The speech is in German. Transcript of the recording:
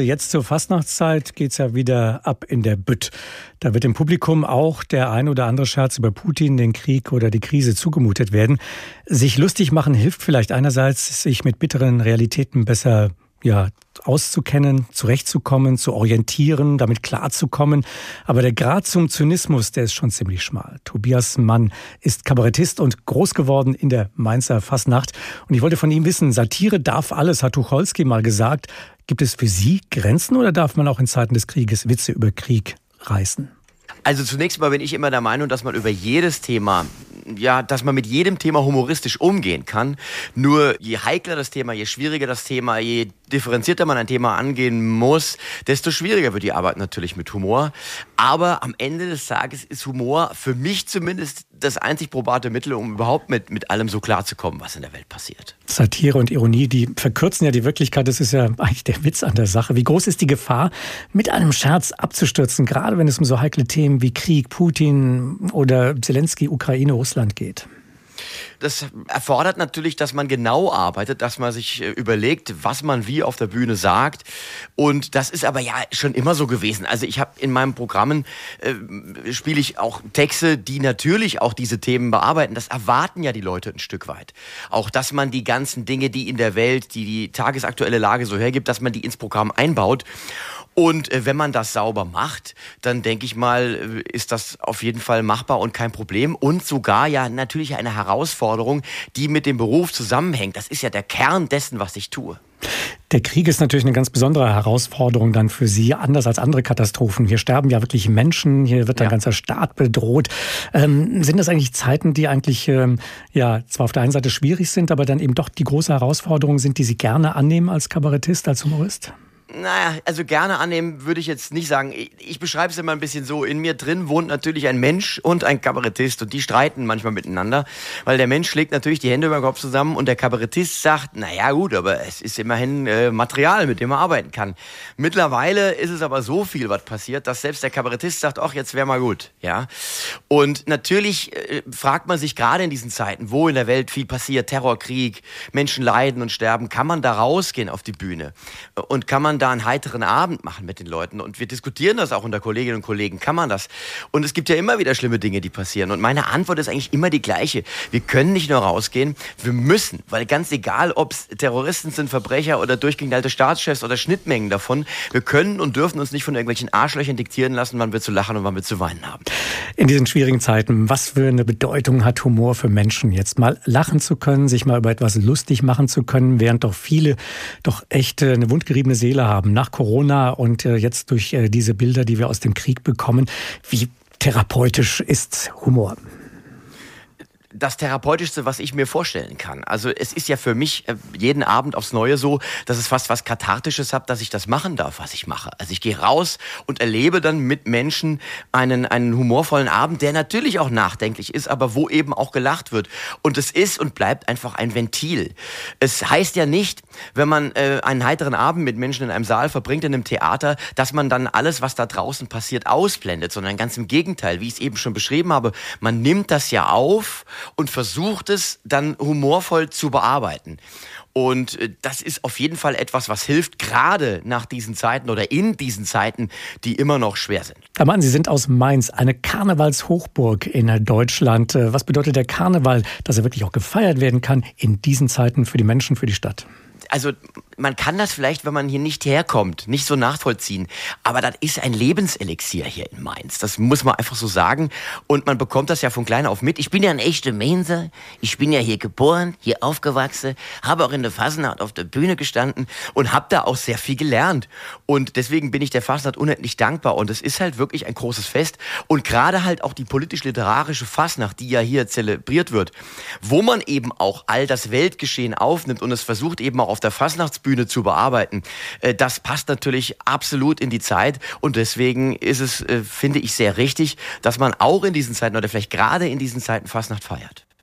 Jetzt zur Fastnachtszeit geht's ja wieder ab in der Bütt. Da wird dem Publikum auch der ein oder andere Scherz über Putin, den Krieg oder die Krise zugemutet werden. Sich lustig machen hilft vielleicht einerseits, sich mit bitteren Realitäten besser ja, auszukennen, zurechtzukommen, zu orientieren, damit klarzukommen. Aber der Grad zum Zynismus, der ist schon ziemlich schmal. Tobias Mann ist Kabarettist und groß geworden in der Mainzer Fasnacht. Und ich wollte von ihm wissen, Satire darf alles, hat Tucholsky mal gesagt. Gibt es für Sie Grenzen oder darf man auch in Zeiten des Krieges Witze über Krieg reißen? Also zunächst mal bin ich immer der Meinung, dass man über jedes Thema ja, dass man mit jedem Thema humoristisch umgehen kann. Nur je heikler das Thema, je schwieriger das Thema, je differenzierter man ein Thema angehen muss, desto schwieriger wird die Arbeit natürlich mit Humor. Aber am Ende des Tages ist Humor für mich zumindest das einzig probate Mittel, um überhaupt mit, mit allem so klarzukommen, was in der Welt passiert. Satire und Ironie, die verkürzen ja die Wirklichkeit. Das ist ja eigentlich der Witz an der Sache. Wie groß ist die Gefahr, mit einem Scherz abzustürzen, gerade wenn es um so heikle Themen wie Krieg, Putin oder Zelensky, Ukraine, Russland geht? Das erfordert natürlich, dass man genau arbeitet, dass man sich äh, überlegt, was man wie auf der Bühne sagt. Und das ist aber ja schon immer so gewesen. Also ich habe in meinen Programmen äh, spiele ich auch Texte, die natürlich auch diese Themen bearbeiten. Das erwarten ja die Leute ein Stück weit. Auch, dass man die ganzen Dinge, die in der Welt, die die tagesaktuelle Lage so hergibt, dass man die ins Programm einbaut. Und äh, wenn man das sauber macht, dann denke ich mal, äh, ist das auf jeden Fall machbar und kein Problem. Und sogar ja natürlich eine Herausforderung, die mit dem Beruf zusammenhängt. Das ist ja der Kern dessen, was ich tue. Der Krieg ist natürlich eine ganz besondere Herausforderung dann für Sie, anders als andere Katastrophen. Hier sterben ja wirklich Menschen, hier wird ja. ein ganzer Staat bedroht. Ähm, sind das eigentlich Zeiten, die eigentlich ähm, ja zwar auf der einen Seite schwierig sind, aber dann eben doch die große Herausforderung sind, die Sie gerne annehmen als Kabarettist, als Humorist? Naja, also gerne annehmen würde ich jetzt nicht sagen. Ich, ich beschreibe es immer ein bisschen so. In mir drin wohnt natürlich ein Mensch und ein Kabarettist und die streiten manchmal miteinander, weil der Mensch schlägt natürlich die Hände über den Kopf zusammen und der Kabarettist sagt, naja gut, aber es ist immerhin äh, Material, mit dem er arbeiten kann. Mittlerweile ist es aber so viel, was passiert, dass selbst der Kabarettist sagt, ach, jetzt wäre mal gut. ja. Und natürlich äh, fragt man sich gerade in diesen Zeiten, wo in der Welt viel passiert, Terrorkrieg, Menschen leiden und sterben, kann man da rausgehen auf die Bühne? Und kann man da einen heiteren Abend machen mit den Leuten. Und wir diskutieren das auch unter Kolleginnen und Kollegen. Kann man das? Und es gibt ja immer wieder schlimme Dinge, die passieren. Und meine Antwort ist eigentlich immer die gleiche. Wir können nicht nur rausgehen, wir müssen. Weil ganz egal, ob es Terroristen sind, Verbrecher oder durchgeknallte Staatschefs oder Schnittmengen davon, wir können und dürfen uns nicht von irgendwelchen Arschlöchern diktieren lassen, wann wir zu lachen und wann wir zu weinen haben. In diesen schwierigen Zeiten, was für eine Bedeutung hat Humor für Menschen jetzt? Mal lachen zu können, sich mal über etwas lustig machen zu können, während doch viele doch echt eine wundgeriebene Seele haben nach Corona und äh, jetzt durch äh, diese Bilder, die wir aus dem Krieg bekommen. Wie therapeutisch ist Humor? Das Therapeutischste, was ich mir vorstellen kann. Also es ist ja für mich äh, jeden Abend aufs Neue so, dass es fast was Kathartisches hat, dass ich das machen darf, was ich mache. Also ich gehe raus und erlebe dann mit Menschen einen, einen humorvollen Abend, der natürlich auch nachdenklich ist, aber wo eben auch gelacht wird. Und es ist und bleibt einfach ein Ventil. Es heißt ja nicht, wenn man äh, einen heiteren Abend mit Menschen in einem Saal verbringt, in einem Theater, dass man dann alles, was da draußen passiert, ausblendet, sondern ganz im Gegenteil, wie ich es eben schon beschrieben habe, man nimmt das ja auf und versucht es dann humorvoll zu bearbeiten. Und äh, das ist auf jeden Fall etwas, was hilft, gerade nach diesen Zeiten oder in diesen Zeiten, die immer noch schwer sind. Herr Mann, Sie sind aus Mainz, eine Karnevalshochburg in Deutschland. Äh, was bedeutet der Karneval, dass er wirklich auch gefeiert werden kann in diesen Zeiten für die Menschen, für die Stadt? Also man kann das vielleicht, wenn man hier nicht herkommt, nicht so nachvollziehen. Aber das ist ein Lebenselixier hier in Mainz. Das muss man einfach so sagen. Und man bekommt das ja von klein auf mit. Ich bin ja ein echter Mainzer. Ich bin ja hier geboren, hier aufgewachsen, habe auch in der Fasnacht auf der Bühne gestanden und habe da auch sehr viel gelernt. Und deswegen bin ich der Fasnacht unendlich dankbar. Und es ist halt wirklich ein großes Fest. Und gerade halt auch die politisch-literarische Fasnacht, die ja hier zelebriert wird, wo man eben auch all das Weltgeschehen aufnimmt und es versucht eben auch auf der Fastnachtsbühne zu bearbeiten, äh, das passt natürlich absolut in die Zeit und deswegen ist es, äh, finde ich, sehr richtig, dass man auch in diesen Zeiten oder vielleicht gerade in diesen Zeiten Fastnacht feiert.